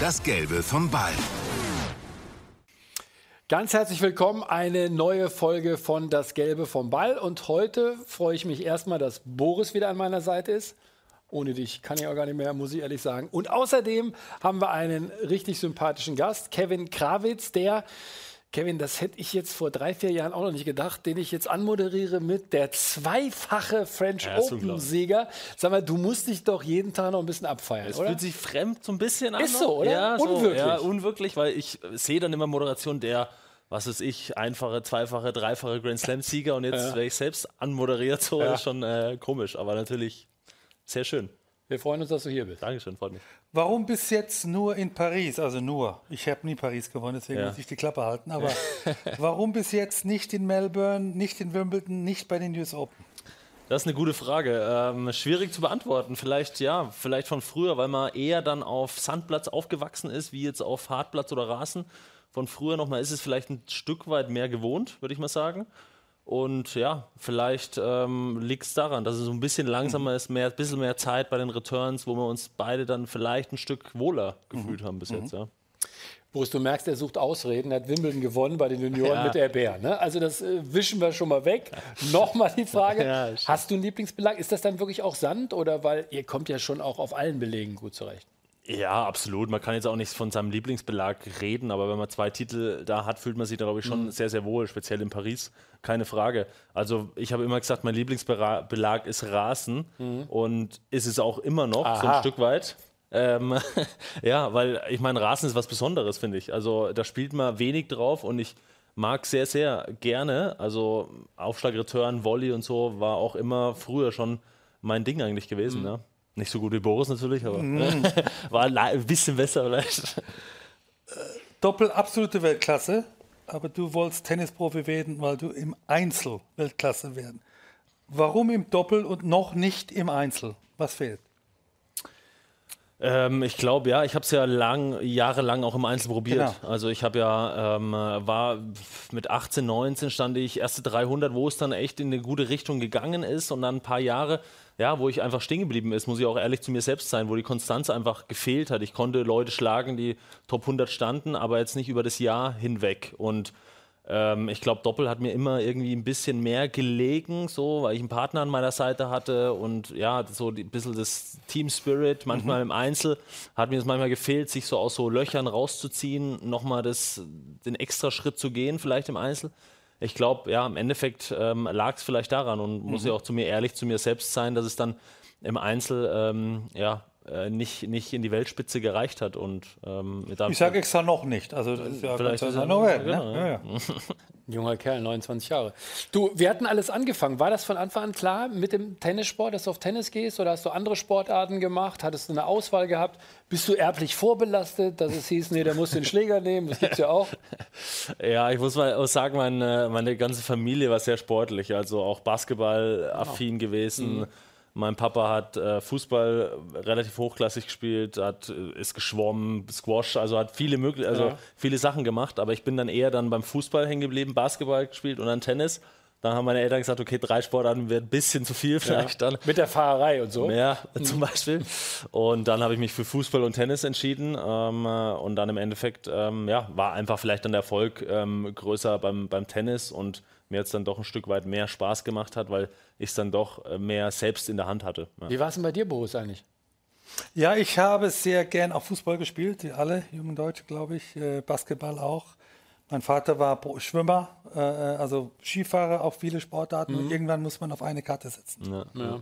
Das Gelbe vom Ball. Ganz herzlich willkommen, eine neue Folge von Das Gelbe vom Ball. Und heute freue ich mich erstmal, dass Boris wieder an meiner Seite ist. Ohne dich kann ich auch gar nicht mehr, muss ich ehrlich sagen. Und außerdem haben wir einen richtig sympathischen Gast, Kevin Krawitz, der Kevin, das hätte ich jetzt vor drei, vier Jahren auch noch nicht gedacht, den ich jetzt anmoderiere mit der zweifache French Ja, ist Open-Sieger. Sag mal, du musst dich doch jeden Tag noch ein bisschen abfeiern, Es oder? fühlt sich fremd so ein bisschen an. Ist noch. so, oder? Ja, so, Unwirklich. Ja, unwirklich, weil ich sehe dann immer Moderation der, was weiß ich, einfache, zweifache, dreifache Grand Slam-Sieger und jetzt werde ich selbst anmoderiert, so Ja. ist schon äh, komisch, aber natürlich sehr schön. Wir freuen uns, dass du hier bist. Dankeschön, freut mich. Warum bis jetzt nur in Paris? Also nur. Ich habe nie Paris gewonnen, deswegen Ja. muss ich die Klappe halten. Aber warum bis jetzt nicht in Melbourne, nicht in Wimbledon, nicht bei den US Open? Das ist eine gute Frage. Ähm, schwierig zu beantworten. Vielleicht, ja, vielleicht von früher, weil man eher dann auf Sandplatz aufgewachsen ist, wie jetzt auf Hartplatz oder Rasen. Von früher nochmal ist es vielleicht ein Stück weit mehr gewohnt, würde ich mal sagen. Und ja, vielleicht ähm, liegt es daran, dass es so ein bisschen langsamer ist, mehr, ein bisschen mehr Zeit bei den Returns, wo wir uns beide dann vielleicht ein Stück wohler gefühlt haben bis jetzt. Ja. Boris, du merkst, er sucht Ausreden. Er hat Wimbledon gewonnen bei den Junioren Ja. mit der Bär. Ne? Also das äh, wischen wir schon mal weg. Nochmal die Frage, Ja, hast du einen Lieblingsbelag? Ist das dann wirklich auch Sand? Oder weil ihr kommt ja schon auch auf allen Belegen gut zurecht? Ja, absolut. Man kann jetzt auch nicht von seinem Lieblingsbelag reden, aber wenn man zwei Titel da hat, fühlt man sich da, glaube ich, Mhm. schon sehr, sehr wohl, speziell in Paris. Keine Frage. Also, ich habe immer gesagt, mein Lieblingsbelag ist Rasen und ist es auch immer noch, so Mhm. Aha. ein Stück weit. Ähm, ja, weil ich meine, Rasen ist was Besonderes, finde ich. Also, da spielt man wenig drauf und ich mag sehr, sehr gerne. Also, Aufschlag, Return, Volley und so war auch immer früher schon mein Ding eigentlich gewesen. Mhm. Ja. Nicht so gut wie Boris natürlich, aber war le- ein bisschen besser vielleicht. Doppel absolute Weltklasse, aber du wolltest Tennisprofi werden, weil du im Einzel Weltklasse werden. Warum im Doppel und noch nicht im Einzel? Was fehlt? Ähm, ich glaube, ja, ich habe es ja lang, jahrelang auch im Einzel probiert. Genau. Also ich habe ja, ähm, war mit 18, 19 stand ich erste 300, wo es dann echt in eine gute Richtung gegangen ist und dann ein paar Jahre, ja, wo ich einfach stehen geblieben ist, muss ich auch ehrlich zu mir selbst sein, wo die Konstanz einfach gefehlt hat. Ich konnte Leute schlagen, die Top 100 standen, aber jetzt nicht über das Jahr hinweg und ähm, ich glaube, Doppel hat mir immer irgendwie ein bisschen mehr gelegen, so, weil ich einen Partner an meiner Seite hatte und ja, so ein bisschen das Team Spirit. Manchmal im Einzel hat mir das manchmal gefehlt, sich so aus so Löchern rauszuziehen, nochmal das, den extra Schritt zu gehen, vielleicht im Einzel. Ich glaube, ja, im Endeffekt ähm, lag es vielleicht daran und muss ja auch zu mir ehrlich zu mir selbst sein, dass es dann im Einzel ähm, ja, äh, nicht, nicht in die Weltspitze gereicht hat. Und, ähm, Ich sage extra noch nicht. Also das ist ja Vielleicht ist er- noch werden, genau, ne? ja, ja. Junger Kerl, 29 Jahre. Du, wir hatten alles angefangen. War das von Anfang an klar mit dem Tennissport, dass du auf Tennis gehst? Oder hast du andere Sportarten gemacht? Hattest du eine Auswahl gehabt? Bist du erblich vorbelastet, dass es hieß, nee, der muss den Schläger nehmen? Das gibt's ja auch. Ja, ich muss mal auch sagen, meine, meine ganze Familie war sehr sportlich, also auch Basketball-affin gewesen. Mein Papa hat äh, Fußball relativ hochklassig gespielt, hat, äh, ist geschwommen, Squash, also hat viele mögliche, also Ja. viele Sachen gemacht, aber ich bin dann eher dann beim Fußball hängen geblieben, Basketball gespielt und dann Tennis. Dann haben meine Eltern gesagt, okay, drei Sportarten wäre ein bisschen zu viel vielleicht dann. Mit der Fahrerei und so. Ja, zum Beispiel. Und dann habe ich mich für Fußball und Tennis entschieden. Ähm, äh, und dann im Endeffekt, ähm, ja, war einfach vielleicht dann der Erfolg ähm, größer beim, beim Tennis und mir jetzt dann doch ein Stück weit mehr Spaß gemacht hat, weil ich es dann doch äh, mehr selbst in der Hand hatte. Ja. Wie war es denn bei dir, Boris, eigentlich? Ja, ich habe sehr gern auch Fußball gespielt, wie alle jungen Deutsche, glaube ich, äh, Basketball auch. Mein Vater war Pro- Schwimmer, äh, also Skifahrer, auch viele Sportarten. Und irgendwann muss man auf eine Karte setzen. Ja.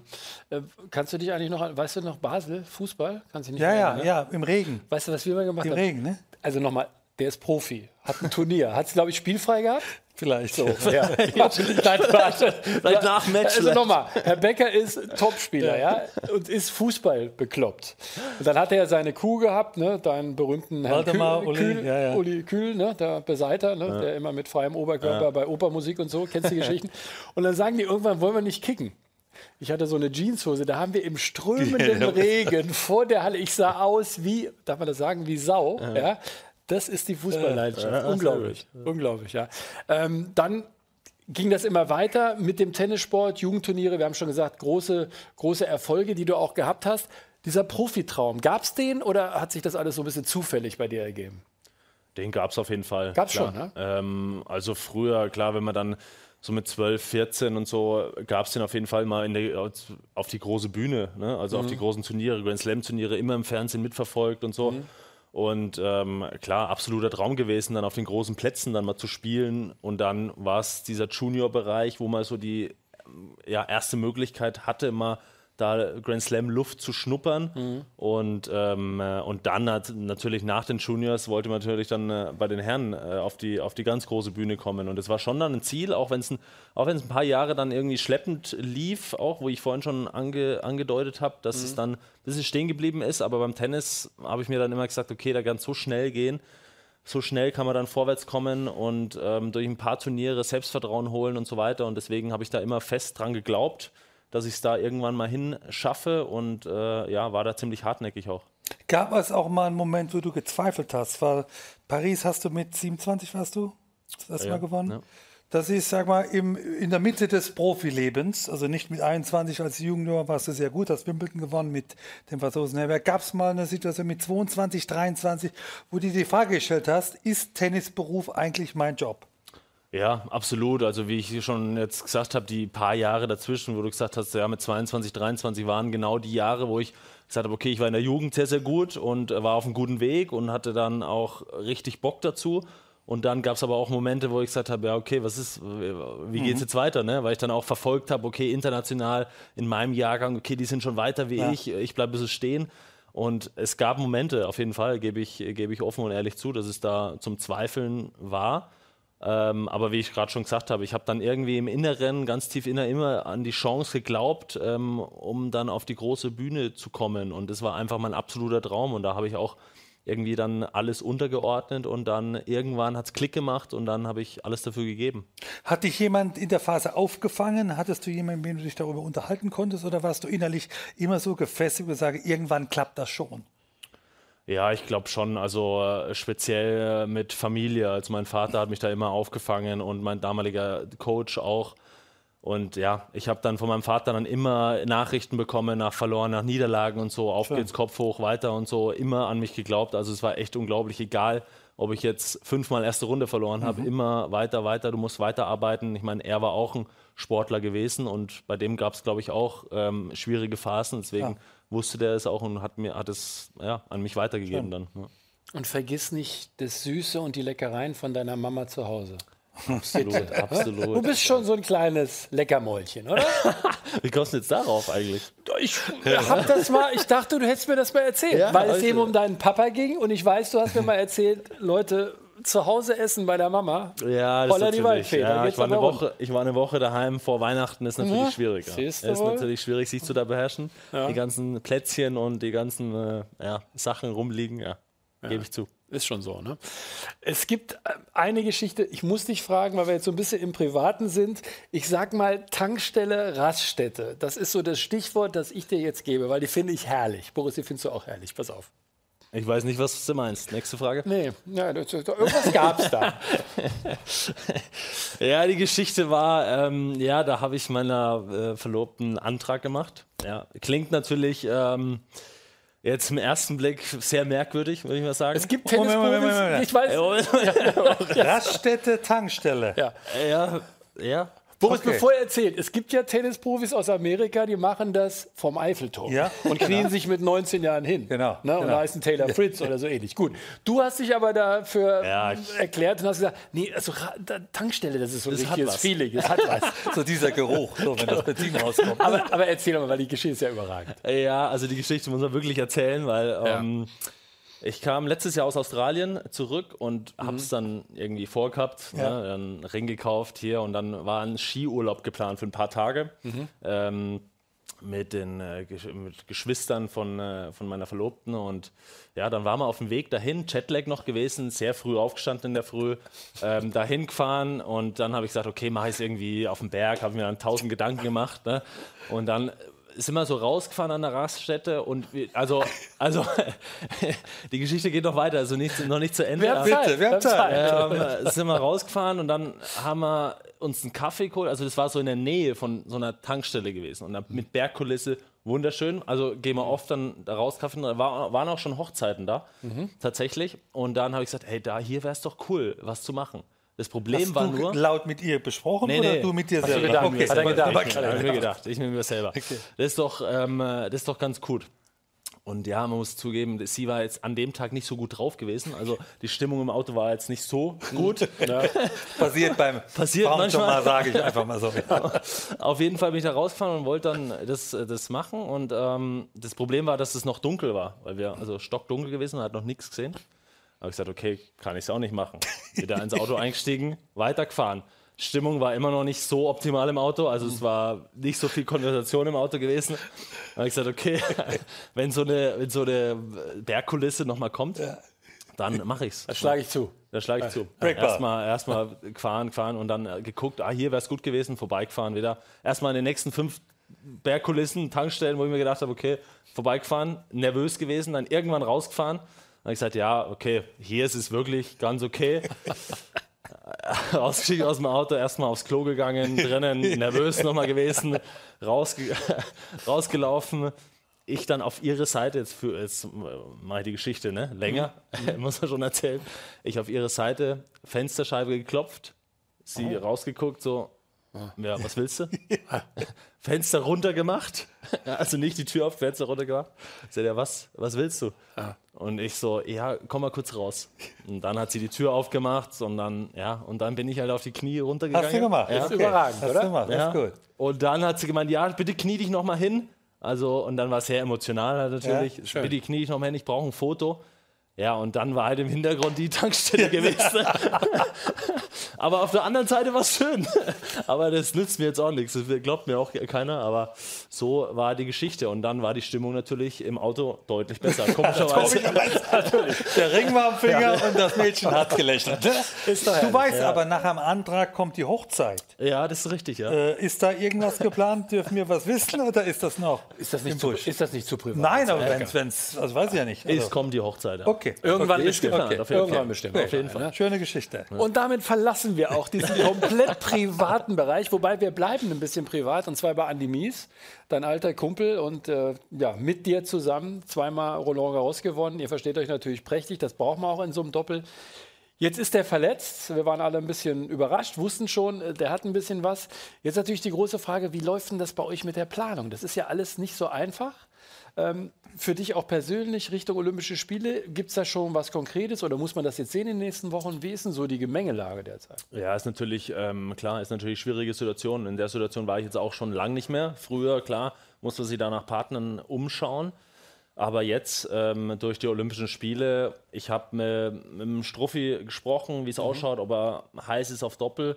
Äh, kannst du dich eigentlich noch, an- weißt du noch, Basel, Fußball? Kannst du dich nicht Ja, mehr ja, erinnern, ne? ja, im Regen. Weißt du, was wir mal gemacht Im haben? Regen, ne? Also nochmal, der ist Profi, hat ein Turnier. Hat es, glaube ich, spielfrei gehabt? Vielleicht. So, ja. Nein, warte. Vielleicht nach Match Also nochmal, Herr Becker ist Topspieler, ja. und ist Fußball bekloppt. Und dann hat er seine Kuh gehabt, ne, deinen berühmten Herrn Kühl, Uli, Kühl, ja, ja. Uli Kühl, ne, der Beseiter, ne, der immer mit freiem Oberkörper bei Opermusik und so, kennst du die Geschichten? Und dann sagen die irgendwann, wollen wir nicht kicken. Ich hatte so eine Jeanshose, da haben wir im strömenden Regen vor der Halle, ich sah aus wie, darf man das sagen, wie Sau, ja. Das ist die Fußballleidenschaft. Unglaublich. Unglaublich, ja. Ähm, dann ging das immer weiter mit dem Tennissport, Jugendturniere. Wir haben schon gesagt, große, große Erfolge, die du auch gehabt hast. Dieser Profitraum, gab es den oder hat sich das alles so ein bisschen zufällig bei dir ergeben? Den gab es auf jeden Fall. Gab's klar. schon, ne? Ähm, also früher, klar, wenn man dann so mit 12, 14 und so, gab es den auf jeden Fall mal in der, auf die große Bühne, ne? also auf die großen Turniere, Grand Slam-Turniere, immer im Fernsehen mitverfolgt und so. Und ähm, klar, absoluter Traum gewesen, dann auf den großen Plätzen dann mal zu spielen. Und dann war es dieser Junior-Bereich, wo man so die ja, erste Möglichkeit hatte, mal da Grand Slam Luft zu schnuppern. Und, ähm, äh, und dann hat, natürlich nach den Juniors wollte man natürlich dann äh, bei den Herren äh, auf, die, auf die ganz große Bühne kommen. Und es war schon dann ein Ziel, auch wenn es ein, auch ein paar Jahre dann irgendwie schleppend lief, auch wo ich vorhin schon ange, angedeutet habe, dass es dann ein bisschen stehen geblieben ist. Aber beim Tennis habe ich mir dann immer gesagt, okay, da kann es so schnell gehen. So schnell kann man dann vorwärts kommen und ähm, durch ein paar Turniere Selbstvertrauen holen und so weiter. Und deswegen habe ich da immer fest dran geglaubt, dass ich es da irgendwann mal hinschaffe und äh, ja, war da ziemlich hartnäckig auch. Gab es auch mal einen Moment, wo du gezweifelt hast? Weil Paris hast du mit 27, warst du? Das erste Ja, Mal gewonnen. ja. Das ist, sag mal, im, in der Mitte des Profilebens, also nicht mit 21 als Junior warst du sehr gut, hast Wimbledon gewonnen mit dem Franzosen Herbert. Gab es mal eine Situation mit 22, 23, wo du dir die Frage gestellt hast, ist Tennisberuf eigentlich mein Job? Ja, absolut. Also wie ich schon jetzt gesagt habe, die paar Jahre dazwischen, wo du gesagt hast, ja, mit 22, 23 waren genau die Jahre, wo ich gesagt habe, okay, ich war in der Jugend sehr, sehr gut und äh, war auf einem guten Weg und hatte dann auch richtig Bock dazu. Und dann gab es aber auch Momente, wo ich gesagt habe, ja, okay, was ist, wie geht's jetzt weiter, ne? Weil ich dann auch verfolgt habe, okay, international in meinem Jahrgang, okay, die sind schon weiter wie Ja. ich, ich bleibe ein bisschen stehen. Und es gab Momente, auf jeden Fall, gebe ich, gebe ich offen und ehrlich zu, dass es da zum Zweifeln war. Ähm, aber wie ich gerade schon gesagt habe, ich habe dann irgendwie im Inneren, ganz tief inner, immer an die Chance geglaubt, ähm, um dann auf die große Bühne zu kommen. Und das war einfach mein absoluter Traum. Und da habe ich auch irgendwie dann alles untergeordnet und dann irgendwann hat es Klick gemacht und dann habe ich alles dafür gegeben. Hat dich jemand in der Phase aufgefangen? Hattest du jemanden, mit dem du dich darüber unterhalten konntest? Oder warst du innerlich immer so gefestigt und sage, irgendwann klappt das schon? Ja, ich glaube schon. Also äh, speziell äh, mit Familie. Also mein Vater hat mich da immer aufgefangen und mein damaliger Coach auch. Und ja, ich habe dann von meinem Vater dann immer Nachrichten bekommen nach Verloren, nach Niederlagen und so. Auf geht's, Kopf hoch, weiter und so. Immer an mich geglaubt. Also es war echt unglaublich, egal ob ich jetzt fünfmal erste Runde verloren habe. Immer weiter, weiter. Du musst weiterarbeiten. Ich meine, er war auch ein Sportler gewesen und bei dem gab es, glaube ich, auch ähm, schwierige Phasen. Deswegen Ja. Wusste der es auch und hat mir hat es ja, an mich weitergegeben dann. Ja. Und vergiss nicht das Süße und die Leckereien von deiner Mama zu Hause. Absolut, Du absolut. bist schon so ein kleines Leckermäulchen, oder? Wie kommst du jetzt darauf eigentlich? Ich hab das mal, ich dachte, du hättest mir das mal erzählt, Ja, weil es eben um deinen Papa ging und ich weiß, du hast mir mal erzählt, Leute zu Hause essen bei der Mama. Ja, das Holla ist die natürlich. Da Ja, ich, war eine. Woche, ich war eine Woche daheim vor Weihnachten, ist natürlich schwierig. Ja. Du ist wohl? natürlich schwierig, sich zu da beherrschen. Die ganzen Plätzchen und die ganzen äh, ja, Sachen rumliegen, ja, gebe ich zu. Ist schon so, ne? Es gibt äh, eine Geschichte, ich muss dich fragen, weil wir jetzt so ein bisschen im Privaten sind. Ich sag mal Tankstelle, Raststätte. Das ist so das Stichwort, das ich dir jetzt gebe, weil die finde ich herrlich. Boris, die findest du auch herrlich. Pass auf. Ich weiß nicht, was du meinst. Nächste Frage. Nee, ja, das, irgendwas gab es da. Ja, die Geschichte war, ähm, ja, da habe ich meiner äh, Verlobten einen Antrag gemacht. Ja, klingt natürlich ähm, jetzt im ersten Blick sehr merkwürdig, würde ich mal sagen. Es gibt Moment, Moment, Tennisprofis, Moment, Moment. ich weiß. Raststätte, Tankstelle. Ja. ja, ja. Boris, Okay. bevor er erzählt, es gibt ja Tennisprofis aus Amerika, die machen das vom Eiffelturm Ja, und knien sich mit 19 Jahren hin. Genau, Ne? Und genau. heißen Taylor Fritz oder so ähnlich. Gut. Du hast dich aber dafür Ja, erklärt und hast gesagt, nee, also Tankstelle, das ist so ein richtiges was. Feeling, das hat was. So dieser Geruch, so, wenn das Benzin rauskommt. aber, aber erzähl doch mal, weil die Geschichte ist ja überragend. Ja, also die Geschichte muss man wirklich erzählen, weil Ja. ähm, ich kam letztes Jahr aus Australien zurück und Mhm. hab's dann irgendwie vorgehabt, Ja. ne, dann einen Ring gekauft hier und dann war ein Skiurlaub geplant für ein paar Tage. Mhm. Ähm, mit den äh, mit Geschwistern von, äh, von meiner Verlobten und ja, dann waren wir auf dem Weg dahin, Jetlag noch gewesen, sehr früh aufgestanden in der Früh, ähm, dahin gefahren und dann habe ich gesagt, okay, mache ich es irgendwie auf dem Berg, habe mir dann tausend Gedanken gemacht ne? und dann sind wir so rausgefahren an der Raststätte und wir, also, also die Geschichte geht noch weiter, also nicht, noch nicht zu Ende. Wir haben aber- Zeit. wir haben Zeit. ähm, sind wir rausgefahren und dann haben wir uns einen Kaffee geholt. Also das war so in der Nähe von so einer Tankstelle gewesen und mit Bergkulisse wunderschön. Also gehen wir oft dann da raus, Kaffee, da war, waren auch schon Hochzeiten da, tatsächlich. Und dann habe ich gesagt, hey, da hier wäre es doch cool, was zu machen. Das Problem Hast war du nur. laut mit ihr besprochen Nee, oder nee. du mit dir du selber? gedacht, okay. hat er gedacht. Ich, ich, hab mir gedacht, ich mit mir selber. Das, ist doch, ähm, äh, das ist doch ganz gut. Und ja, man muss zugeben, sie war jetzt an dem Tag nicht so gut drauf gewesen. Also die Stimmung im Auto war jetzt nicht so gut. Passiert beim Passiert schon manchmal. mal, sage ich einfach mal so. Auf jeden Fall bin ich da rausgefahren und wollte dann das, äh, das machen. Und ähm, das Problem war, dass es noch dunkel war, weil wir also stockdunkel gewesen, man hat noch nichts gesehen. Da habe ich gesagt, okay, kann ich es auch nicht machen. Wieder ins Auto eingestiegen, weitergefahren. Stimmung war immer noch nicht so optimal im Auto, also es war nicht so viel Konversation im Auto gewesen. Da habe ich gesagt, okay, wenn so eine, wenn so eine Bergkulisse nochmal kommt, dann mache ich es. Das schlage ich zu. Da schlage ich zu. Erstmal erstmal gefahren, gefahren und dann geguckt, ah, hier wäre es gut gewesen, vorbeigefahren wieder. Erstmal in den nächsten fünf Bergkulissen, Tankstellen, wo ich mir gedacht habe, okay, vorbeigefahren, nervös gewesen, dann irgendwann rausgefahren. Habe ich gesagt, ja, okay, hier ist es wirklich ganz okay. Rausgestiegen aus dem Auto, erstmal aufs Klo gegangen, drinnen nervös nochmal gewesen, rausge rausgelaufen. Ich dann auf ihre Seite, jetzt, für, jetzt mache ich die Geschichte ne? länger, muss man schon erzählen. Ich auf ihre Seite, Fensterscheibe geklopft, sie rausgeguckt, so, ja, was willst du? Fenster runter gemacht, also nicht die Tür auf, Fenster runter gemacht. Sagt er, was, was willst du? Und ich so, ja, komm mal kurz raus. Und dann hat sie die Tür aufgemacht und dann, ja, und dann bin ich halt auf die Knie runtergegangen. Hast du gemacht? Ja. ist überragend, Hast oder? du gemacht, Ja. ist gut. Und dann hat sie gemeint, ja, bitte knie dich noch mal hin. Also, und dann war es sehr emotional halt natürlich. Ja, schön. bitte knie dich noch mal hin, ich brauche ein Foto. Ja, und dann war halt im Hintergrund die Tankstelle gewesen. aber auf der anderen Seite war es schön. aber das nützt mir jetzt auch nichts. Das glaubt mir auch keiner. Aber so war die Geschichte. Und dann war die Stimmung natürlich im Auto deutlich besser. Komischerweise. Der Ring war am Finger und das Mädchen hat gelächelt. Ist Du weißt aber, nach dem Antrag kommt die Hochzeit. ja, das ist richtig, ja. Äh, ist da irgendwas geplant? Dürfen wir was wissen oder ist das noch? Ist das nicht, zu, ist das nicht zu privat? Nein, aber wenn es, also weiß ich ja nicht. es Also, kommt die Hochzeit. Ja. okay. Irgendwann Okay, ist bestimmt. geplant, auf jeden Irgendwann Fall. bestimmt. Auf jeden Fall. Schöne Geschichte. Und damit verlassen wir auch diesen komplett privaten Bereich, wobei wir bleiben ein bisschen privat und zwar bei Andi Mies, dein alter Kumpel und äh, ja, mit dir zusammen zweimal Roland Garros gewonnen. Ihr versteht euch natürlich prächtig, das braucht man auch in so einem Doppel. Jetzt ist er verletzt. Wir waren alle ein bisschen überrascht, wussten schon, äh, der hat ein bisschen was. Jetzt natürlich die große Frage, wie läuft denn das bei euch mit der Planung? Das ist ja alles nicht so einfach. Ähm, für dich auch persönlich Richtung Olympische Spiele, gibt es da schon was Konkretes oder muss man das jetzt sehen in den nächsten Wochen? Wie ist denn so die Gemengelage derzeit? Ja, ist natürlich, ähm, klar, ist natürlich eine schwierige Situation. In der Situation war ich jetzt auch schon lang nicht mehr. Früher, klar, musste sich da nach Partnern umschauen. Aber jetzt, ähm, durch die Olympischen Spiele, ich habe mit, mit dem Struffi gesprochen, wie es ausschaut, ob er heiß ist auf Doppel.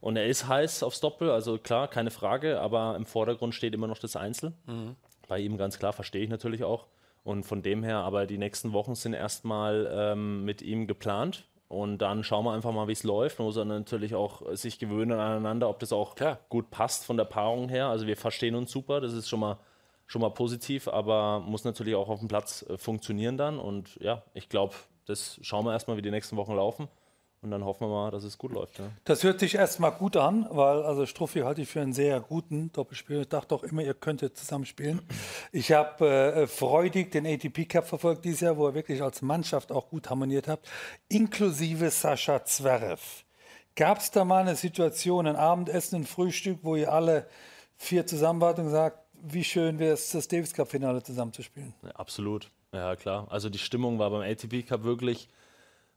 Und er ist heiß aufs Doppel, also klar, keine Frage, aber im Vordergrund steht immer noch das Einzel. Bei ihm ganz klar, verstehe ich natürlich auch. Und von dem her, aber die nächsten Wochen sind erstmal ähm, mit ihm geplant. Und dann schauen wir einfach mal, wie es läuft. Man muss dann natürlich auch sich gewöhnen aneinander, ob das auch Klar. gut passt von der Paarung her. Also wir verstehen uns super, das ist schon mal, schon mal positiv, aber muss natürlich auch auf dem Platz äh, funktionieren dann. Und ja, ich glaube, das schauen wir erstmal, wie die nächsten Wochen laufen. Und dann hoffen wir mal, dass es gut läuft. Ja. Das hört sich erstmal gut an, weil also Struffi halte ich für einen sehr guten Doppelspieler. Ich dachte auch immer, ihr könntet zusammen spielen. Ich habe äh, freudig den ATP Cup verfolgt dieses Jahr, wo ihr wirklich als Mannschaft auch gut harmoniert habt, inklusive Sascha Zverev. Gab es da mal eine Situation, ein Abendessen, ein Frühstück, wo ihr alle vier zusammen wart und sagt, wie schön wäre es, das Davis Cup Finale zusammen zu spielen? Ja, absolut. Ja, klar. Also die Stimmung war beim ATP Cup wirklich,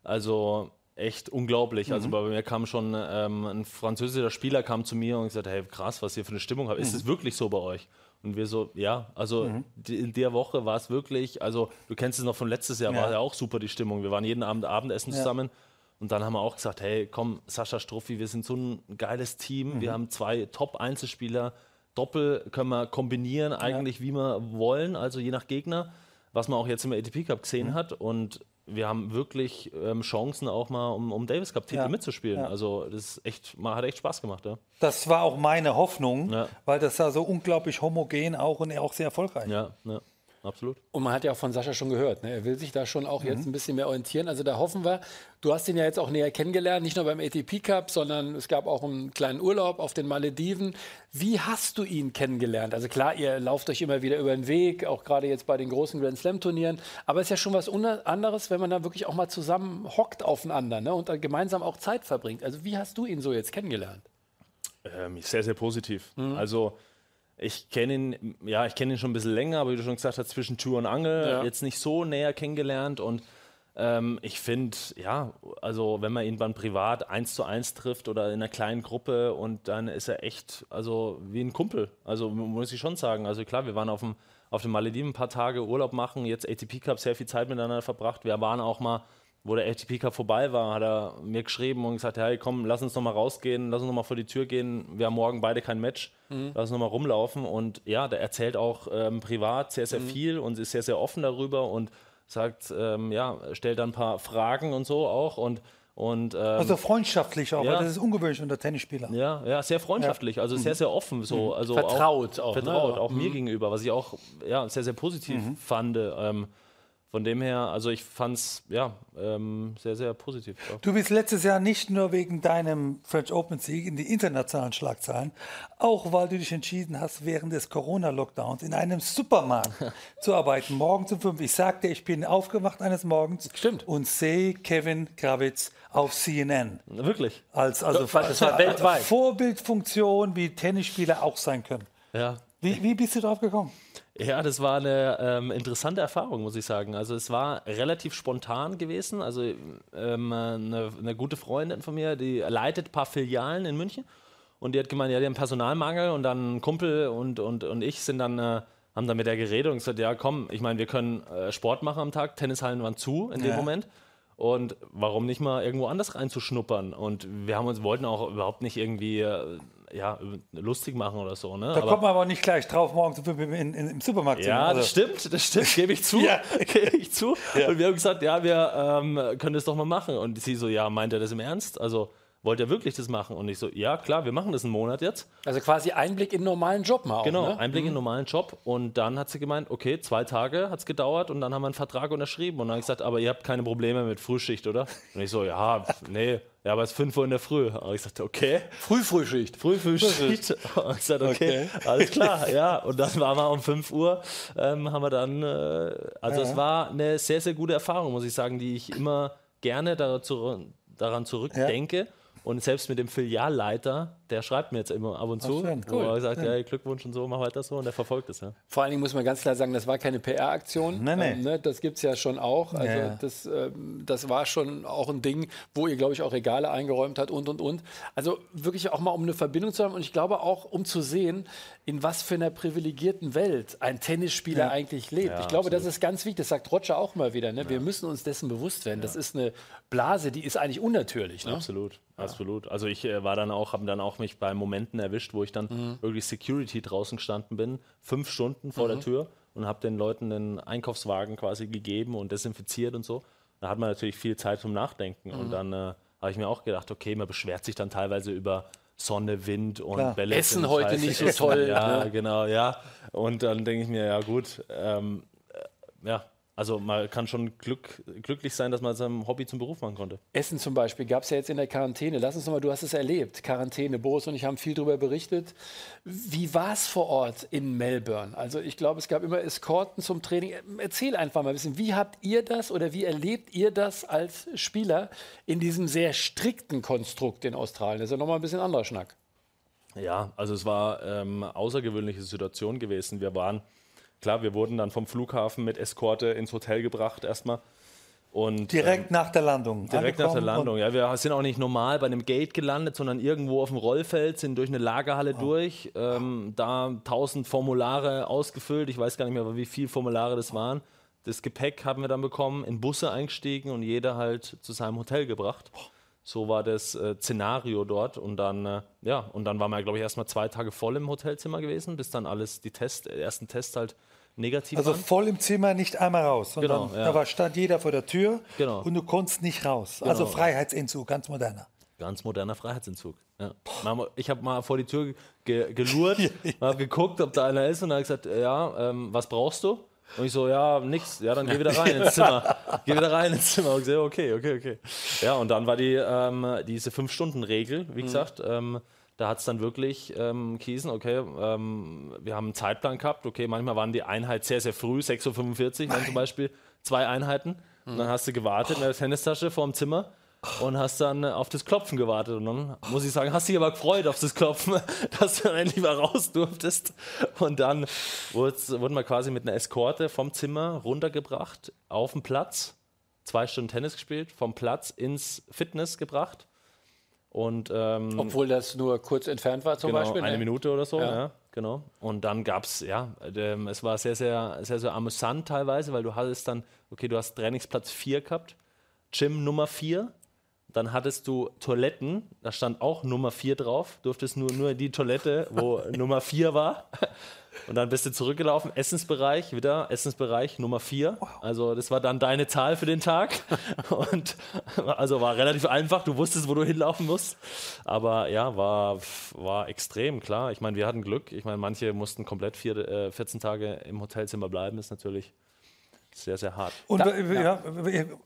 also echt unglaublich. Also bei mir kam schon ähm, ein französischer Spieler kam zu mir und gesagt, hey, krass, was ihr für eine Stimmung habt. Ist es wirklich so bei euch? Und wir so, ja, also die, in der Woche war es wirklich, also du kennst es noch von letztes Jahr, Ja. war ja auch super die Stimmung. Wir waren jeden Abend Abendessen Ja. zusammen. Und dann haben wir auch gesagt, hey, komm, Sascha Struffi, wir sind so ein geiles Team. Wir haben zwei Top-Einzelspieler. Doppel können wir kombinieren, eigentlich wie wir wollen, also je nach Gegner, was man auch jetzt im ATP Cup gesehen hat. Und wir haben wirklich ähm, Chancen auch mal, um, um Davis Cup-Titel Ja. mitzuspielen. Ja. Also das ist echt, mal, hat echt Spaß gemacht. Ja, Das war auch meine Hoffnung, weil das war so unglaublich homogen auch und auch sehr erfolgreich. ja, ja. Absolut. Und man hat ja auch von Sascha schon gehört, ne? er will sich da schon auch jetzt ein bisschen mehr orientieren. Also da hoffen wir, du hast ihn ja jetzt auch näher kennengelernt, nicht nur beim ATP Cup, sondern es gab auch einen kleinen Urlaub auf den Malediven. Wie hast du ihn kennengelernt? Also klar, ihr lauft euch immer wieder über den Weg, auch gerade jetzt bei den großen Grand Slam Turnieren. Aber es ist ja schon was anderes, wenn man da wirklich auch mal zusammen hockt aufeinander ne? und dann gemeinsam auch Zeit verbringt. Also wie hast du ihn so jetzt kennengelernt? Ähm, sehr, sehr positiv. Also ich kenne ihn, ja, ich kenne ihn schon ein bisschen länger, aber wie du schon gesagt hast, zwischen Tür und Angel Ja. jetzt nicht so näher kennengelernt und ähm, ich finde, ja, also wenn man ihn dann privat eins zu eins trifft oder in einer kleinen Gruppe und dann ist er echt, also wie ein Kumpel. Also mu- muss ich schon sagen. Also klar, wir waren auf dem, auf den Malediven ein paar Tage Urlaub machen, jetzt ATP Cup sehr viel Zeit miteinander verbracht. Wir waren auch mal, wo der ATP Cup vorbei war, hat er mir geschrieben und gesagt, hey komm, lass uns noch mal rausgehen, lass uns noch mal vor die Tür gehen. Wir haben morgen beide kein Match, lass uns noch mal rumlaufen. Und ja, der erzählt auch ähm, privat sehr, sehr viel und ist sehr, sehr offen darüber und sagt, ähm, ja, stellt dann ein paar Fragen und so auch und und ähm, Also freundschaftlich auch, Ja. weil das ist ungewöhnlich unter Tennisspielern. ja, ja, sehr freundschaftlich, also sehr, sehr offen, so, also Vertraut auch, auch, ne? vertraut, Ja. auch mir gegenüber, was ich auch ja, sehr, sehr positiv fand. Ähm, von dem her, also ich fand es ja ähm, sehr, sehr positiv. Ja. Du bist letztes Jahr nicht nur wegen deinem French Open Sieg in die internationalen Schlagzeilen, auch weil du dich entschieden hast, während des Corona-Lockdowns in einem Supermarkt zu arbeiten, morgens um fünf. Ich sagte, ich bin aufgewacht eines Morgens Stimmt. und sehe Kevin Kravitz auf CNN. Wirklich. Als also Das war- das war weltweit. Vorbildfunktion, wie Tennisspieler auch sein können. Ja. Wie, wie bist du drauf gekommen? Ja, das war eine ähm, interessante Erfahrung, muss ich sagen. Also es war relativ spontan gewesen. Also ähm, eine, eine gute Freundin von mir, die leitet ein paar Filialen in München und die hat gemeint, ja, die haben Personalmangel und dann ein Kumpel und, und, und ich sind dann, äh, haben dann mit der geredet und gesagt, ja komm, ich meine, wir können äh, Sport machen am Tag, Tennishallen waren zu in dem Ja. Moment. Und warum nicht mal irgendwo anders reinzuschnuppern? Und wir haben uns wollten auch überhaupt nicht irgendwie äh, ja, lustig machen oder so. Ne? Da kommt man aber nicht gleich drauf, fünf in, in, im Supermarkt zu Ja, sein. das stimmt, das stimmt, gebe ich zu. Ja. Gebe ich zu. Und wir haben gesagt, ja, wir ähm, können das doch mal machen. Und sie so, ja, meint er das im Ernst? Also wollt ihr wirklich das machen? Und ich so, ja, klar, wir machen das einen Monat jetzt. Also quasi Einblick in einen normalen Job mal auch, Genau, ne? Einblick in einen normalen Job. Und dann hat sie gemeint, okay, zwei Tage hat es gedauert und dann haben wir einen Vertrag unterschrieben. Und dann habe ich gesagt, aber ihr habt keine Probleme mit Frühschicht, oder? Und ich so, ja, nee, ja, aber es ist 5 Uhr in der Früh. Und ich sagte, okay. Frühfrühschicht. Frühfrühschicht. Und ich sagte, okay, alles klar, ja. Und dann waren wir um 5 Uhr, ähm, haben wir dann, äh, also es war eine sehr, sehr gute Erfahrung, muss ich sagen, die ich immer gerne dazu, daran zurückdenke. Und selbst mit dem Filialleiter, der schreibt mir jetzt immer ab und zu, schön, wo cool. er sagt, ja, Glückwunsch und so, mach weiter so und der verfolgt es. Ja. Vor allen Dingen muss man ganz klar sagen, das war keine PR-Aktion. Nee, nee. Ähm, ne, das gibt es ja schon auch. Also Ja. das, ähm, das war schon auch ein Ding, wo ihr, glaube ich, auch Regale eingeräumt hat und, und, und. Also wirklich auch mal, um eine Verbindung zu haben und ich glaube auch, um zu sehen, in was für einer privilegierten Welt ein Tennisspieler eigentlich lebt. Ja, ich glaube, das absolut. ist ganz wichtig. Das sagt Roger auch mal wieder. Ne? Wir müssen uns dessen bewusst werden. Das ist eine Blase, die ist eigentlich unnatürlich. Ne? Absolut, absolut. Also ich äh, war dann auch, habe dann auch mich bei Momenten erwischt, wo ich dann Mhm. wirklich Security draußen gestanden bin, fünf Stunden vor Mhm. der Tür und habe den Leuten den Einkaufswagen quasi gegeben und desinfiziert und so. Da hat man natürlich viel Zeit zum Nachdenken Mhm. und dann äh, habe ich mir auch gedacht, okay, man beschwert sich dann teilweise über Sonne, Wind und Klar. Bälle. Essen heute scheiße. nicht so toll, Ja, ne? genau, ja. Und dann denke ich mir, ja gut, ähm, äh, ja, also man kann schon Glück, glücklich sein, dass man seinem Hobby zum Beruf machen konnte. Essen zum Beispiel gab es ja jetzt in der Quarantäne. Lass uns nochmal, du hast es erlebt. Quarantäne, Boris und ich haben viel darüber berichtet. Wie war es vor Ort in Melbourne? Also ich glaube, es gab immer Eskorten zum Training. Erzähl einfach mal ein bisschen, wie habt ihr das oder wie erlebt ihr das als Spieler in diesem sehr strikten Konstrukt in Australien? Das ist ja nochmal ein bisschen anderer Schnack. Ja, also es war ähm, außergewöhnliche Situation gewesen. Wir waren, klar, wir wurden dann vom Flughafen mit Eskorte ins Hotel gebracht erstmal. Und Direkt nach der Landung. Direkt nach der Landung. Ja, wir sind auch nicht normal bei einem Gate gelandet, sondern irgendwo auf dem Rollfeld, sind durch eine Lagerhalle durch, ähm, da tausend Formulare ausgefüllt. Ich weiß gar nicht mehr, wie viele Formulare das waren. Das Gepäck haben wir dann bekommen, in Busse eingestiegen und jeder halt zu seinem Hotel gebracht. So war das äh, Szenario dort und dann, äh, ja, und dann waren wir, glaube ich, erstmal zwei Tage voll im Hotelzimmer gewesen, bis dann alles, die Test, äh, ersten Tests halt negativ Also waren. voll im Zimmer, nicht einmal raus. Sondern Genau, ja. Da war, stand jeder vor der Tür Genau. und du konntest nicht raus. Also Freiheitsentzug, ganz moderner. Ganz moderner Freiheitsentzug. Ja. Ich habe mal vor die Tür ge gelurrt, habe geguckt, ob da einer ist und dann habe gesagt, ja, ähm, was brauchst du? Und ich so, ja, nix. Ja, dann geh wieder rein ins Zimmer. geh wieder rein ins Zimmer. Und ich so, okay, okay, okay. Ja, und dann war die, ähm, diese Fünf-Stunden-Regel, wie gesagt, ähm, da hat es dann wirklich ähm, Kiesen, okay, ähm, wir haben einen Zeitplan gehabt, okay, manchmal waren die Einheit sehr, sehr früh, 6.45 Uhr, dann zum Beispiel zwei Einheiten. Und dann hast du gewartet in der Tennistasche vorm Zimmer und hast dann äh, auf das Klopfen gewartet. Und dann muss ich sagen, hast dich aber gefreut auf das Klopfen, dass du dann endlich mal raus durftest. Und dann wurden wir quasi mit einer Eskorte vom Zimmer runtergebracht auf den Platz. Zwei Stunden Tennis gespielt, vom Platz ins Fitness gebracht. Und, ähm, Obwohl das nur kurz entfernt war zum genau, Beispiel. Eine ne? Minute oder so, Ja. ja. genau. Und dann gab es, ja, ähm, es war sehr, sehr, sehr, sehr amüsant teilweise, weil du hattest dann, okay, du hast Trainingsplatz 4 gehabt, Gym Nummer 4, dann hattest du Toiletten, da stand auch Nummer 4 drauf, durftest nur, nur in die Toilette, wo Nummer 4 war. Und dann bist du zurückgelaufen, Essensbereich, wieder Essensbereich Nummer 4. Also das war dann deine Zahl für den Tag. Und also war relativ einfach, du wusstest, wo du hinlaufen musst. Aber ja, war, war extrem, klar. Ich meine, wir hatten Glück. Ich meine, manche mussten komplett vier, äh, 14 Tage im Hotelzimmer bleiben, ist natürlich sehr, sehr hart. Und, Da- wir- ja.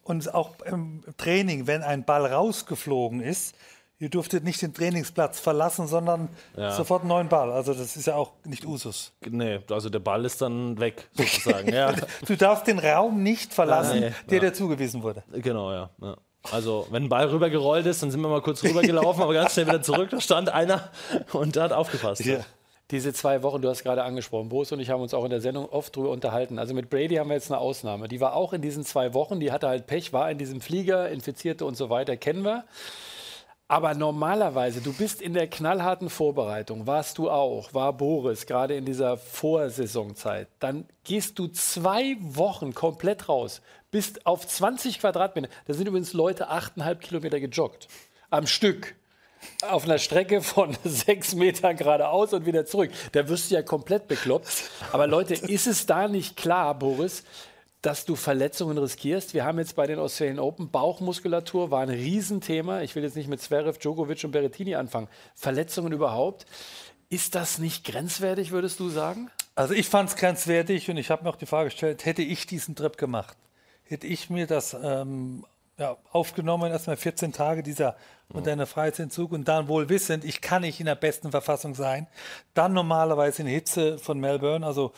und auch im Training, wenn ein Ball rausgeflogen ist, ihr durftet nicht den Trainingsplatz verlassen, sondern Ja. sofort einen neuen Ball. Also das ist ja auch nicht Usus. Nee, also der Ball ist dann weg, sozusagen. ja, Du darfst den Raum nicht verlassen, Nee, der ja. dir zugewiesen wurde. genau, ja. ja. Also, wenn ein Ball rübergerollt ist, dann sind wir mal kurz rübergelaufen, aber ganz schnell wieder zurück. Da stand einer und der hat aufgepasst. Diese zwei Wochen, du hast gerade angesprochen, Boris und ich haben uns auch in der Sendung oft drüber unterhalten. Also mit Brady haben wir jetzt eine Ausnahme. Die war auch in diesen zwei Wochen, die hatte halt Pech, war in diesem Flieger, Infizierte und so weiter, kennen wir. Aber normalerweise, du bist in der knallharten Vorbereitung, warst du auch, war Boris, gerade in dieser Vorsaisonzeit. Dann gehst du zwei Wochen komplett raus, bist auf 20 Quadratmeter. Da sind übrigens Leute 8,5 Kilometer gejoggt. Am Stück auf einer Strecke von sechs Metern geradeaus und wieder zurück. Da wirst du ja komplett bekloppt. Aber Leute, ist es da nicht klar, Boris, dass du Verletzungen riskierst? Wir haben jetzt bei den Australian Open Bauchmuskulatur war ein Riesenthema. Ich will jetzt nicht mit Zverev, Djokovic und Berrettini anfangen. Verletzungen überhaupt. Ist das nicht grenzwertig, würdest du sagen? Also ich fand es grenzwertig und ich habe mir auch die Frage gestellt, hätte ich diesen Trip gemacht, hätte ich mir das ähm, ja, aufgenommen, erstmal 14 Tage dieser moderne Freiheitsentzug und dann wohl wissend, ich kann nicht in der besten Verfassung sein, dann normalerweise in Hitze von Melbourne, also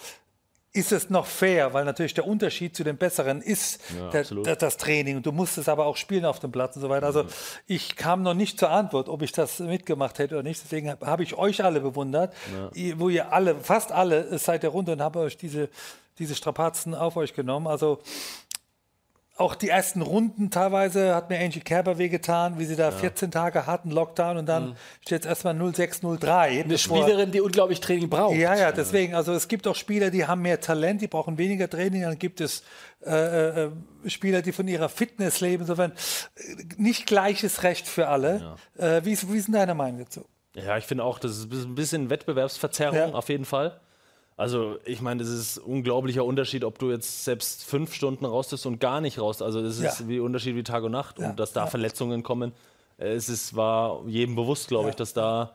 ist es noch fair, weil natürlich der Unterschied zu den Besseren ist der, absolut. der, das Training und du musstest aber auch spielen auf dem Platz und so weiter. Also ich kam noch nicht zur Antwort, ob ich das mitgemacht hätte oder nicht. Deswegen hab- habe ich euch alle bewundert, ihr, wo ihr alle, fast alle seid ihr runter und habe euch diese, diese Strapazen auf euch genommen. Also auch die ersten Runden teilweise hat mir Angie Kerber wehgetan, wie sie da 14 Tage hatten, Lockdown und dann steht es erstmal 0603. Eine Spielerin, die unglaublich Training braucht. Ja, ja, deswegen. Also es gibt auch Spieler, die haben mehr Talent, die brauchen weniger Training. Dann gibt es äh, äh, Spieler, die von ihrer Fitness leben. Insofern äh, nicht gleiches Recht für alle. Äh, wie, ist, wie ist denn deine Meinung dazu? Ja, ich finde auch, das ist ein bisschen Wettbewerbsverzerrung Ja. auf jeden Fall. Also ich meine, das ist ein unglaublicher Unterschied, ob du jetzt selbst fünf Stunden raus und gar nicht raus. Also das ist Ja. wie Unterschied wie Tag und Nacht. Ja. Und dass da Verletzungen kommen, es ist, war jedem bewusst, glaube ich, dass da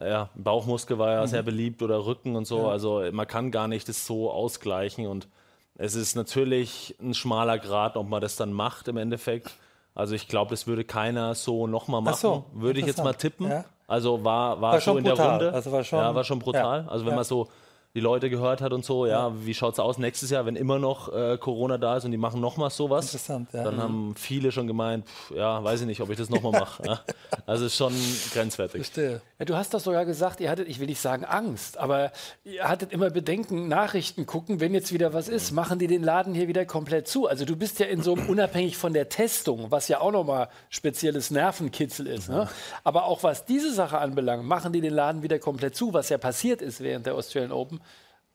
ja, Bauchmuskel war Mhm. ja sehr beliebt oder Rücken und so. Also man kann gar nicht das so ausgleichen. Und es ist natürlich ein schmaler Grad, ob man das dann macht im Endeffekt. Also ich glaube, das würde keiner so nochmal machen. Ach so, würde ich jetzt mal tippen. Ja. Also war, war, War so schon in der brutal. Runde. Also war schon- ja, war schon brutal. ja. Also wenn Ja. man so die Leute gehört hat und so, ja, wie schaut es aus nächstes Jahr, wenn immer noch äh, Corona da ist und die machen nochmal sowas? Interessant, ja. Dann haben viele schon gemeint, pff, ja, weiß ich nicht, ob ich das nochmal mache. ja. Also ist schon grenzwertig. Verstehe. Ja, du hast doch sogar gesagt, ihr hattet, ich will nicht sagen Angst, aber ihr hattet immer Bedenken, Nachrichten gucken, wenn jetzt wieder was ist, machen die den Laden hier wieder komplett zu. Also du bist ja in so einem, unabhängig von der Testung, was ja auch nochmal spezielles Nervenkitzel ist, ne? aber auch was diese Sache anbelangt, machen die den Laden wieder komplett zu, was ja passiert ist während der Australian Open.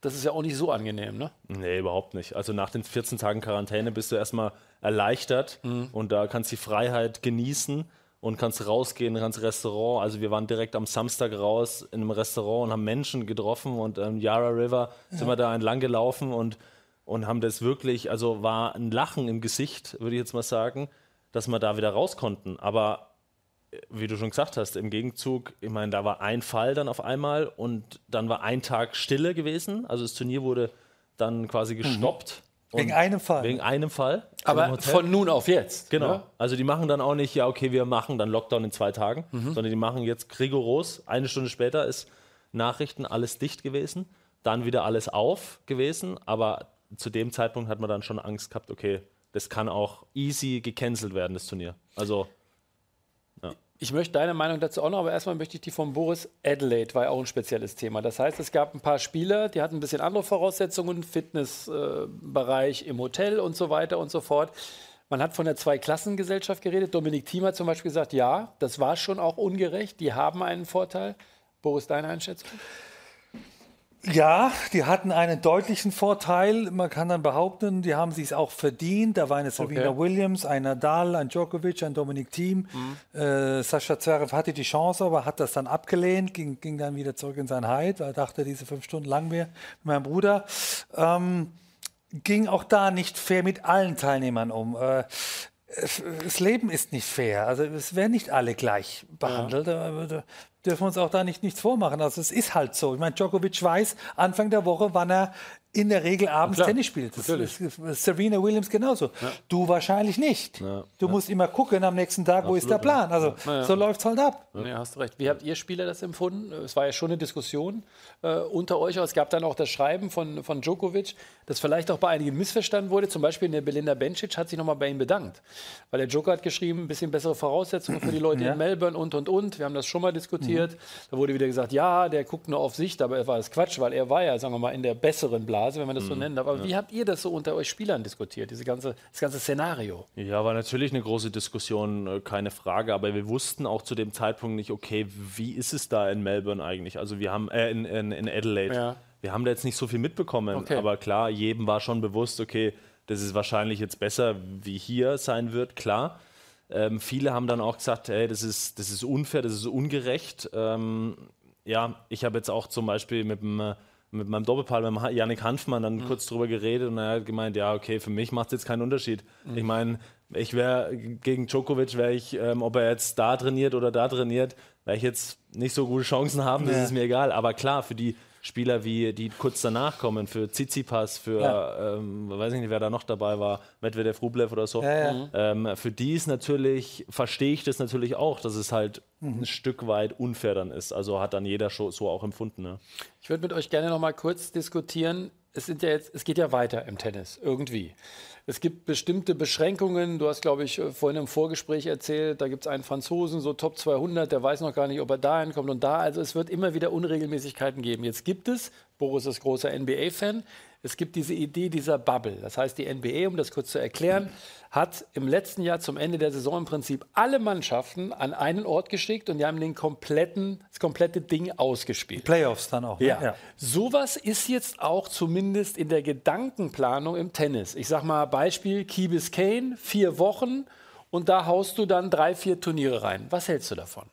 Das ist ja auch nicht so angenehm, ne? Nee, überhaupt nicht. Also nach den 14 Tagen Quarantäne bist du erstmal erleichtert und da kannst du die Freiheit genießen und kannst rausgehen, kannst Restaurant. Also wir waren direkt am Samstag raus in einem Restaurant und haben Menschen getroffen und am Yarra River sind wir da entlang gelaufen und, und haben das wirklich, also war ein Lachen im Gesicht, würde ich jetzt mal sagen, dass wir da wieder raus konnten. Aber wie du schon gesagt hast, im Gegenzug, ich meine, da war ein Fall dann auf einmal und dann war ein Tag Stille gewesen. Also das Turnier wurde dann quasi gestoppt. Wegen Und- einem Fall. Wegen einem Fall. Aber von nun auf jetzt. Genau. ne? Also die machen dann auch nicht, ja, okay, wir machen dann Lockdown in zwei Tagen, sondern die machen jetzt rigoros. Eine Stunde später ist Nachrichten alles dicht gewesen, dann wieder alles auf gewesen, aber zu dem Zeitpunkt hat man dann schon Angst gehabt, okay, das kann auch easy gecancelt werden, das Turnier. Also Ich möchte deine Meinung dazu auch noch, aber erstmal möchte ich die von Boris Adelaide, war ja auch ein spezielles Thema. Das heißt, es gab ein paar Spieler, die hatten ein bisschen andere Voraussetzungen, Fitnessbereich äh, im Hotel und so weiter und so fort. Man hat von der Zweiklassengesellschaft geredet. Dominik Thiem hat zum Beispiel gesagt, ja, das war schon auch ungerecht, die haben einen Vorteil. Boris, deine Einschätzung? Ja, die hatten einen deutlichen Vorteil. Man kann dann behaupten, die haben sich auch verdient. Da war eine Serena Okay. Williams, ein Nadal, ein Djokovic, ein Dominik Thiem. Äh, Sascha Zverev hatte die Chance, aber hat das dann abgelehnt, ging, ging dann wieder zurück in sein Heid, weil er dachte, diese fünf Stunden lang mehr mit meinem Bruder. Ähm, ging auch da nicht fair mit allen Teilnehmern um. Äh, es- das Leben ist nicht fair. Also es werden nicht alle gleich behandelt. Aber da dürfen wir uns auch da nicht nichts vormachen. Also es ist halt so. Ich meine, Djokovic weiß Anfang der Woche, wann er in der Regel abends klar, Tennis spielt. Das natürlich. ist Serena Williams genauso. Du wahrscheinlich nicht. Du musst immer gucken am nächsten Tag, wo ist der Plan. Also so läuft es halt ab. Ja, hast du recht. Wie habt ihr Spieler das empfunden? Es war ja schon eine Diskussion äh, unter euch. aber Es gab dann auch das Schreiben von, von Djokovic, das vielleicht auch bei einigen missverstanden wurde. Zum Beispiel eine Belinda Bencic hat sich nochmal bei ihm bedankt. Weil der Joker hat geschrieben, ein bisschen bessere Voraussetzungen für die Leute Ja. in Melbourne und, und, und. Wir haben das schon mal diskutiert. Da wurde wieder gesagt, ja, der guckt nur auf sich. Dabei war das Quatsch, weil er war ja, sagen wir mal, in der besseren Blase, wenn man das so nennen darf. Aber wie habt ihr das so unter euch Spielern diskutiert, diese ganze, das ganze Szenario? Ja, war natürlich eine große Diskussion, äh, keine Frage. Aber wir wussten auch zu dem Zeitpunkt nicht, okay, wie ist es da in Melbourne eigentlich? Also wir haben äh, in, in, in Adelaide. Ja. Wir haben da jetzt nicht so viel mitbekommen, Okay. aber klar, jedem war schon bewusst, okay, das ist wahrscheinlich jetzt besser, wie hier sein wird, klar. Ähm, viele haben dann auch gesagt, hey, das ist, das ist unfair, das ist ungerecht. Ähm, ja, ich habe jetzt auch zum Beispiel mit dem äh, mit meinem Doppelpaar, mit Ha- Yannick Hanfmann, dann Mhm. kurz drüber geredet und er hat gemeint, ja, okay, für mich macht es jetzt keinen Unterschied. Mhm. Ich meine, ich wäre gegen Djokovic, wäre ich, ähm, ob er jetzt da trainiert oder da trainiert, wäre ich jetzt nicht so gute Chancen haben, das Ja. ist mir egal. Aber klar, für die Spieler, wie, die kurz danach kommen, für Tsitsipas, für, Ja. ähm, weiß ich nicht, wer da noch dabei war, Medvedev, Rublev oder so, Ja, ja. Ähm, für die ist natürlich, verstehe ich das natürlich auch, dass es halt Mhm. ein Stück weit unfair dann ist. Also hat dann jeder so auch empfunden. Ne? Ich würde mit euch gerne noch mal kurz diskutieren. Es, sind ja jetzt, es geht ja weiter im Tennis, irgendwie. Es gibt bestimmte Beschränkungen. Du hast, glaube ich, äh, vorhin im Vorgespräch erzählt, da gibt es einen Franzosen, so Top 200, der weiß noch gar nicht, ob er da hinkommt und da. Also es wird immer wieder Unregelmäßigkeiten geben. Jetzt gibt es, Boris ist großer NBA-Fan, es gibt diese Idee dieser Bubble. Das heißt, die NBA, um das kurz zu erklären, hat im letzten Jahr zum Ende der Saison im Prinzip alle Mannschaften an einen Ort geschickt und die haben den kompletten, das komplette Ding ausgespielt. Playoffs dann auch. ne? Ja. Sowas ist jetzt auch zumindest in der Gedankenplanung im Tennis. Ich sag mal Beispiel Key Biscayne, vier Wochen und da haust du dann drei, vier Turniere rein. Was hältst du davon?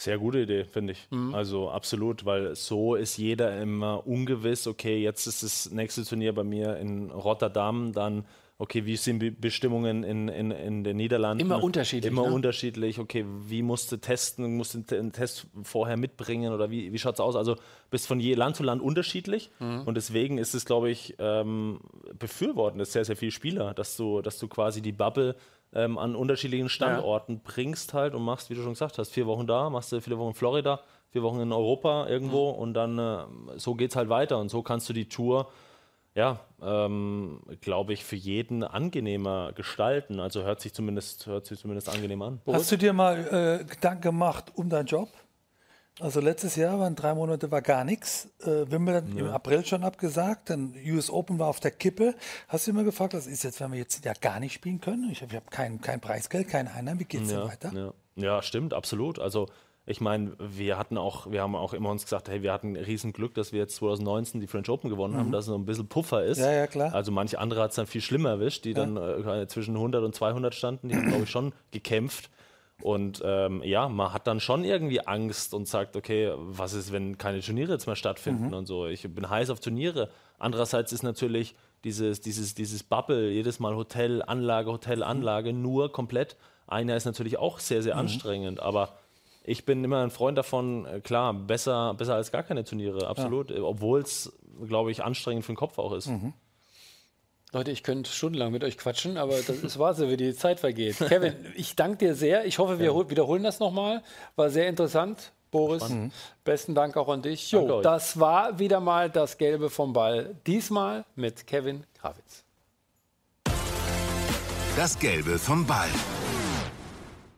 Sehr gute Idee, finde ich. Mhm. Also absolut, weil so ist jeder immer ungewiss, okay, jetzt ist das nächste Turnier bei mir in Rotterdam, dann, okay, wie sind die Bestimmungen in, in, in den Niederlanden? Immer unterschiedlich, Immer ne? unterschiedlich, okay, wie musst du testen, musst du einen Test vorher mitbringen oder wie, wie schaut es aus? Also bist von je Land zu Land unterschiedlich Mhm. und deswegen ist es, glaube ich, ähm, befürworten das sehr, sehr viele Spieler, dass du, dass du quasi die Bubble ähm, an unterschiedlichen Standorten bringst halt und machst, wie du schon gesagt hast, vier Wochen da, machst du vier Wochen in Florida, vier Wochen in Europa irgendwo und dann äh, so geht es halt weiter und so kannst du die Tour, ja, ähm, glaube ich, für jeden angenehmer gestalten. Also hört sich zumindest, hört sich zumindest angenehm an. Hast du dir mal äh, Gedanken gemacht um deinen Job? Also letztes Jahr waren drei Monate war gar nichts. Äh, Wimbledon im April schon abgesagt, dann US Open war auf der Kippe. Hast du immer gefragt, was ist jetzt, wenn wir jetzt ja gar nicht spielen können? Ich habe hab kein, kein Preisgeld, keine Einnahmen. Wie geht's denn Ja, weiter? ja. ja, stimmt, absolut. Also ich meine, wir hatten auch, wir haben auch immer uns gesagt, hey, wir hatten riesen Glück, dass wir jetzt 2019 die French Open gewonnen haben, dass so ein bisschen Puffer ist. Mhm. Ja, ja, klar. Also manche andere hat es dann viel schlimmer erwischt, die dann äh, zwischen 100 und 200 standen, die haben, glaube ich, schon gekämpft. Und ähm, ja, man hat dann schon irgendwie Angst und sagt, okay, was ist, wenn keine Turniere jetzt mehr stattfinden Mhm. und so. Ich bin heiß auf Turniere. Andererseits ist natürlich dieses, dieses, dieses Bubble, jedes Mal Hotel, Anlage, Hotel, Anlage, nur komplett. Einer ist natürlich auch sehr, Mhm. sehr anstrengend, aber ich bin immer ein Freund davon, äh, klar, besser, besser als gar keine Turniere, absolut. Obwohl es glaube ich, anstrengend für den Kopf auch ist. Leute, ich könnte stundenlang mit euch quatschen, aber das ist wahr so, wie die Zeit vergeht. Kevin, ich danke dir sehr. Ich hoffe, wir ja. wiederholen das nochmal. War sehr interessant. Boris, mhm. besten Dank auch an dich. Jo, das war wieder mal das Gelbe vom Ball. Diesmal mit Kevin Krawitz. Das Gelbe vom Ball.